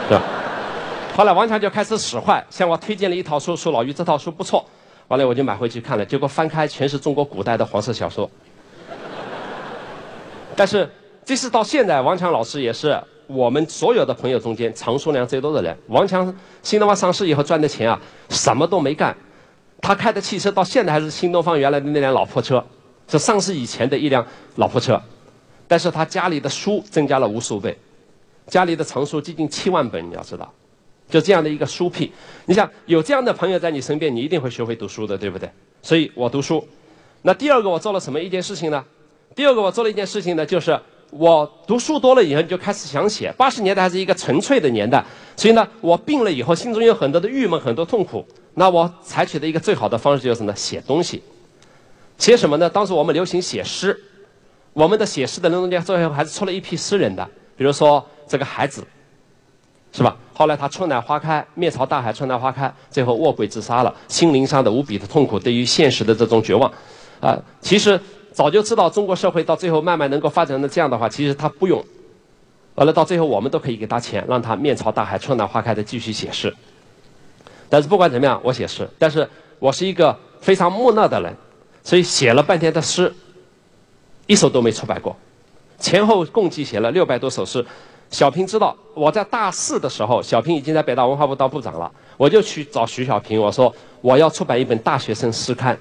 对吧？”后来王强就开始使坏，向我推荐了一套书，说：“老于这套书不错。”完了我就买回去看了，结果翻开全是中国古代的黄色小说。但是，即使到现在，王强老师也是。我们所有的朋友中间，藏书量最多的人，王强新东方上市以后赚的钱啊，什么都没干，他开的汽车到现在还是新东方原来的那辆老破车，是上市以前的一辆老破车，但是他家里的书增加了无数倍，家里的藏书接近七万本，你要知道，就这样的一个书癖，你想有这样的朋友在你身边，你一定会学会读书的，对不对？所以我读书。那第二个我做了什么一件事情呢？第二个我做了一件事情呢，就是。我读书多了以后就开始想写。八十年代还是一个纯粹的年代，所以呢，我病了以后心中有很多的郁闷，很多痛苦。那我采取的一个最好的方式就是什么？写东西。写什么呢？当时我们流行写诗，我们的写诗的人中间最后还是出了一批诗人的，比如说这个海子，是吧？后来他春暖花开，面朝大海，春暖花开，最后卧轨自杀了，心灵上的无比的痛苦，对于现实的这种绝望，啊，其实早就知道中国社会到最后慢慢能够发展的这样的话，其实他不用，完了到最后我们都可以给他钱，让他面朝大海，春暖花开的继续写诗。但是不管怎么样，我写诗，但是我是一个非常木讷的人，所以写了半天的诗，一首都没出版过，前后共计写了六百多首诗。小平知道我在大四的时候，小平已经在北大文化部当部长了，我就去找徐小平，我说我要出版一本大学生诗刊，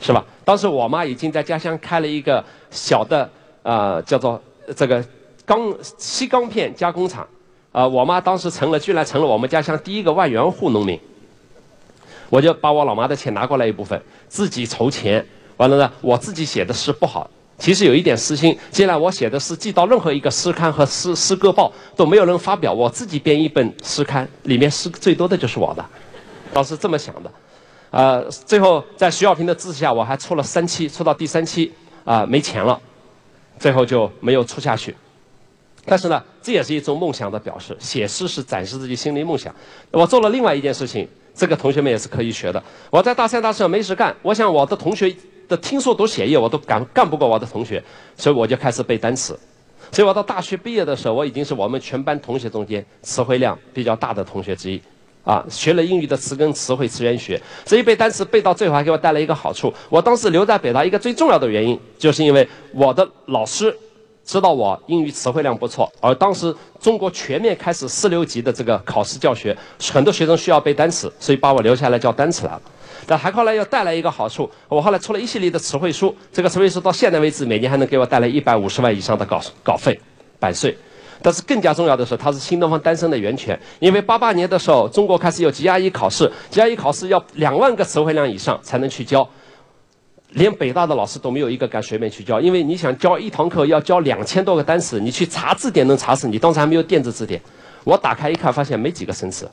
是吧？当时我妈已经在家乡开了一个小的呃叫做这个钢锡钢片加工厂，啊，我妈当时成了居然成了我们家乡第一个万元户农民，我就把我老妈的钱拿过来一部分，自己筹钱，完了呢，我自己写的诗不好。其实有一点私心，既然我写的诗寄到任何一个诗刊和诗诗歌报都没有人发表，我自己编一本诗刊，里面诗最多的就是我的，当时这么想的，呃，最后在徐小平的支持下，我还出了三期，出到第三期啊没钱了，最后就没有出下去。但是呢，这也是一种梦想的表示，写诗是展示自己心灵梦想。我做了另外一件事情，这个同学们也是可以学的。我在大三、大四没事干，我想我的同学。的听说读写业我都干干不过我的同学，所以我就开始背单词。所以我到大学毕业的时候，我已经是我们全班同学中间词汇量比较大的同学之一。啊，学了英语的词根、词汇、词源学，这一背单词背到最后还给我带来一个好处。我当时留在北大一个最重要的原因，就是因为我的老师知道我英语词汇量不错，而当时中国全面开始四六级的这个考试教学，很多学生需要背单词，所以把我留下来教单词来了。但还后来又带来一个好处，我后来出了一系列的词汇书，这个词汇书到现在为止每年还能给我带来一百五十万以上的稿稿费、版税。但是更加重要的是，它是新东方诞生的源泉。因为八八年的时候，中国开始有 GRE 考试，GRE 考试要两万个词汇量以上才能去教，连北大的老师都没有一个敢随便去教，因为你想教一堂课要教两千多个单词，你去查字典能查死你。当时还没有电子字典，我打开一看，发现没几个生词。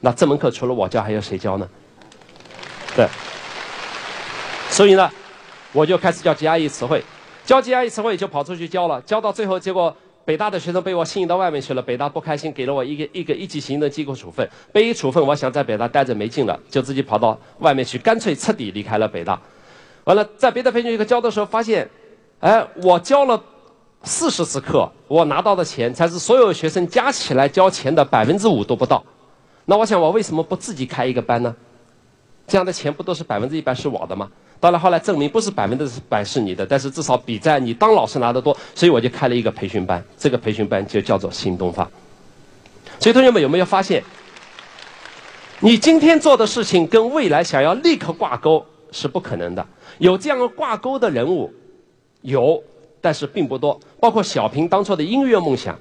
那这门课除了我教，还有谁教呢？对，所以呢，我就开始教 GRE 词汇，教 GRE 词汇就跑出去教了，教到最后，结果北大的学生被我吸引到外面去了，北大不开心，给了我一个一个一级行政机构处分，被一处分，我想在北大待着没劲了，就自己跑到外面去，干脆彻底离开了北大。完了，在别的培训机构教的时候，发现，哎，我教了四十次课，我拿到的钱才是所有学生加起来交钱的百分之五都不到。那我想，我为什么不自己开一个班呢？这样的钱不都是百分之一百是我的吗？当然后来证明不是百分之百是你的，但是至少比在你当老师拿得多，所以我就开了一个培训班，这个培训班就叫做新东方。所以同学们有没有发现，你今天做的事情跟未来想要立刻挂钩是不可能的？有这样挂钩的人物有，但是并不多。包括小平当初的音乐梦想，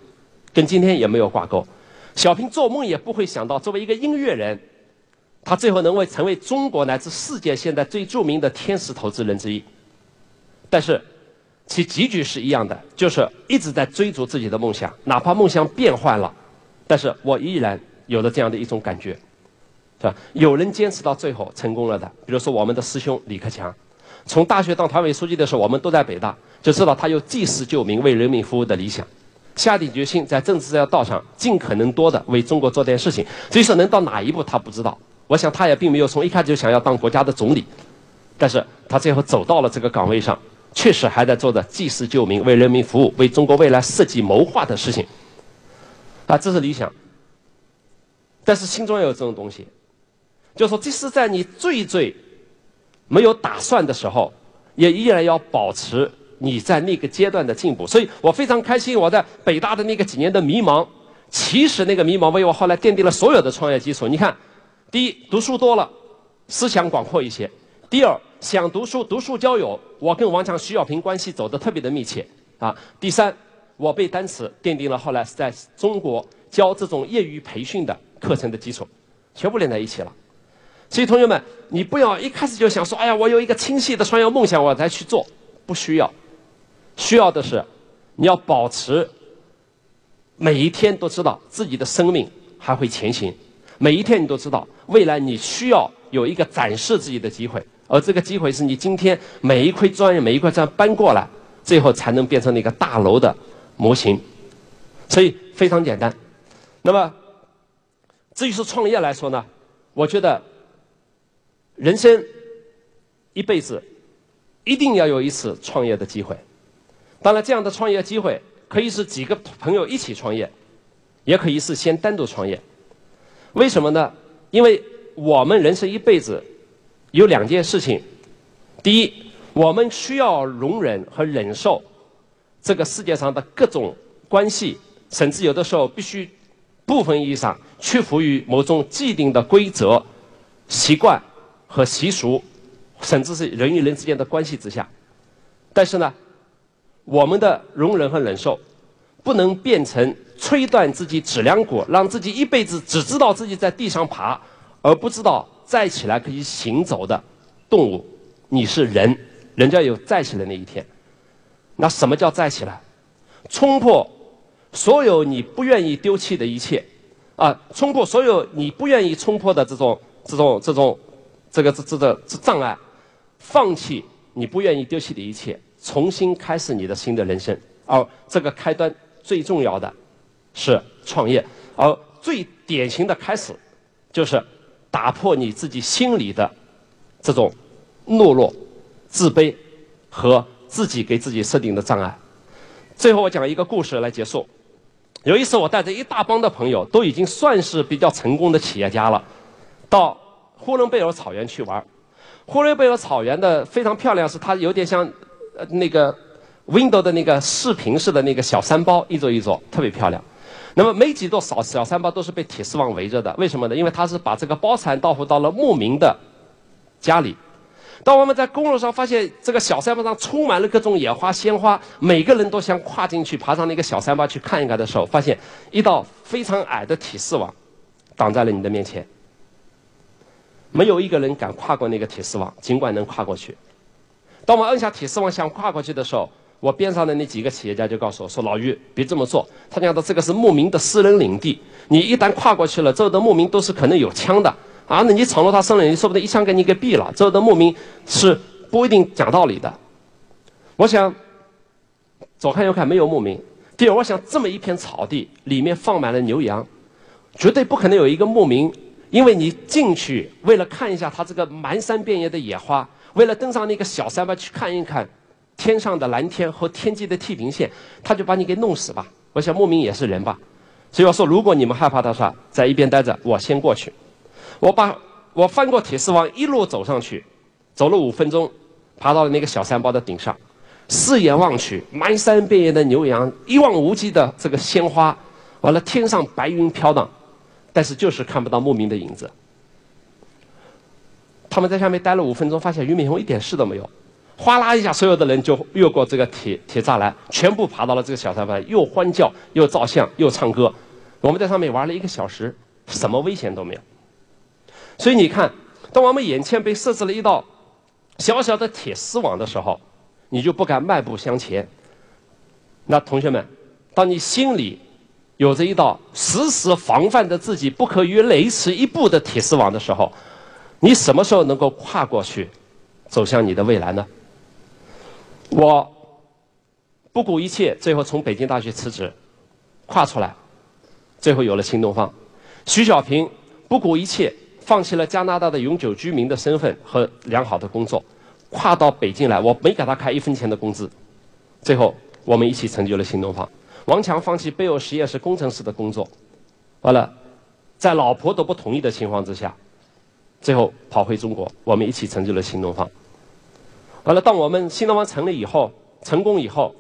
跟今天也没有挂钩。小平做梦也不会想到，作为一个音乐人。他最后能为成为中国乃至世界现在最著名的天使投资人之一，但是其结局是一样的，就是一直在追逐自己的梦想，哪怕梦想变换了，但是我依然有了这样的一种感觉，是吧？有人坚持到最后成功了的，比如说我们的师兄李克强，从大学当团委书记的时候，我们都在北大，就知道他有济世救民、为人民服务的理想，下定决心在政治这条道上尽可能多的为中国做点事情。至于说能到哪一步，他不知道。我想他也并没有从一开始就想要当国家的总理，但是他最后走到了这个岗位上，确实还在做着济世救民、为人民服务、为中国未来设计谋划的事情。啊，这是理想。但是心中也有这种东西，就是说，即使在你最最没有打算的时候，也依然要保持你在那个阶段的进步。所以我非常开心，我在北大的那个几年的迷茫，其实那个迷茫为我后来奠定了所有的创业基础。你看。第一，读书多了，思想广阔一些；第二，想读书，读书交友，我跟王强、徐小平关系走得特别的密切啊；第三，我背单词，奠定了后来是在中国教这种业余培训的课程的基础，全部连在一起了。所以，同学们，你不要一开始就想说：“哎呀，我有一个清晰的创业梦想，我才去做。”不需要，需要的是你要保持每一天都知道自己的生命还会前行。每一天你都知道，未来你需要有一个展示自己的机会，而这个机会是你今天每一块砖、每一块砖搬过来，最后才能变成那个大楼的模型。所以非常简单，那么，至于是创业来说呢，我觉得人生一辈子一定要有一次创业的机会。当然，这样的创业机会可以是几个朋友一起创业，也可以是先单独创业。为什么呢？因为我们人生一辈子有两件事情：第一，我们需要容忍和忍受这个世界上的各种关系，甚至有的时候必须部分意义上屈服于某种既定的规则、习惯和习俗，甚至是人与人之间的关系之下。但是呢？我们的容忍和忍受，不能变成吹断自己脊梁骨，让自己一辈子只知道自己在地上爬，而不知道站起来可以行走的动物。你是人，人家有站起来那一天。那什么叫站起来？冲破所有你不愿意丢弃的一切，啊，冲破所有你不愿意冲破的这种、这种、这种，这个、这、这、这障碍，放弃你不愿意丢弃的一切。重新开始你的新的人生，而这个开端最重要的是创业，而最典型的开始就是打破你自己心里的这种懦弱、自卑和自己给自己设定的障碍。最后，我讲一个故事来结束。有一次，我带着一大帮的朋友，都已经算是比较成功的企业家了，到呼伦贝尔草原去玩。呼伦贝尔草原的非常漂亮，是它有点像。那个 window 的那个视频似的那个小山包，一座一座，特别漂亮。那么没几座小小山包都是被铁丝网围着的，为什么呢？因为他是把这个包产到户到了牧民的家里。当我们在公路上发现这个小山包上充满了各种野花鲜花，每个人都想跨进去爬上那个小山包去看一看的时候，发现一道非常矮的铁丝网挡在了你的面前，没有一个人敢跨过那个铁丝网，尽管能跨过去。当我摁下铁丝网想跨过去的时候，我边上的那几个企业家就告诉我说：“老于，别这么做。他讲的这个是牧民的私人领地，你一旦跨过去了，这的牧民都是可能有枪的啊！那你闯入他森林，说不定一枪给你给毙了。这的牧民是不一定讲道理的。我想左看右看没有牧民。第二，我想这么一片草地里面放满了牛羊，绝对不可能有一个牧民，因为你进去为了看一下他这个漫山遍野的野花。”为了登上那个小山吧，去看一看天上的蓝天和天际的地平线，他就把你给弄死吧。我想牧民也是人吧，所以我说，如果你们害怕的话，在一边待着，我先过去。我把我翻过铁丝网，一路走上去，走了五分钟，爬到了那个小山包的顶上，四眼望去，漫山遍野的牛羊，一望无际的这个鲜花，完了天上白云飘荡，但是就是看不到牧民的影子。他们在下面待了五分钟，发现俞敏洪一点事都没有，哗啦一下，所有的人就越过这个铁铁栅栏，全部爬到了这个小山峰，又欢叫，又照相，又唱歌。我们在上面玩了一个小时，什么危险都没有。所以你看，当我们眼前被设置了一道小小的铁丝网的时候，你就不敢迈步向前。那同学们，当你心里有着一道时时防范着自己不可与雷池一步的铁丝网的时候，你什么时候能够跨过去，走向你的未来呢？我不顾一切，最后从北京大学辞职，跨出来，最后有了新东方。徐小平不顾一切，放弃了加拿大的永久居民的身份和良好的工作，跨到北京来，我没给他开一分钱的工资，最后我们一起成就了新东方。王强放弃贝尔实验室工程师的工作，完了，在老婆都不同意的情况之下。最后跑回中国，我们一起成就了新东方。完了，当我们新东方成立以后，成功以后，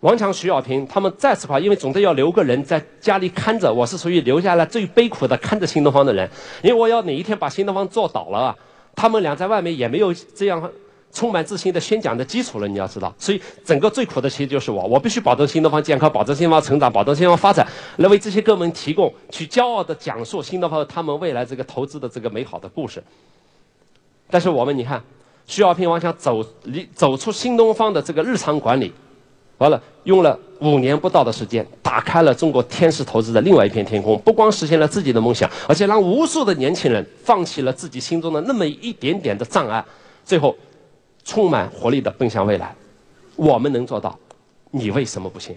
王强、徐小平他们再次跑，因为总得要留个人在家里看着。我是属于留下来最悲苦的看着新东方的人，因为我要哪一天把新东方做倒了，他们俩在外面也没有这样。充满自信的宣讲的基础了，你要知道，所以整个最苦的其实就是我，我必须保证新东方健康，保证新东方成长，保证新东方发展，来为这些哥们提供去骄傲的讲述新东方他们未来这个投资的这个美好的故事。但是我们你看，徐小平王强走离走出新东方的这个日常管理，完了用了五年不到的时间，打开了中国天使投资的另外一片天空，不光实现了自己的梦想，而且让无数的年轻人放弃了自己心中的那么一点点的障碍，最后。充满活力的奔向未来，我们能做到，你为什么不行？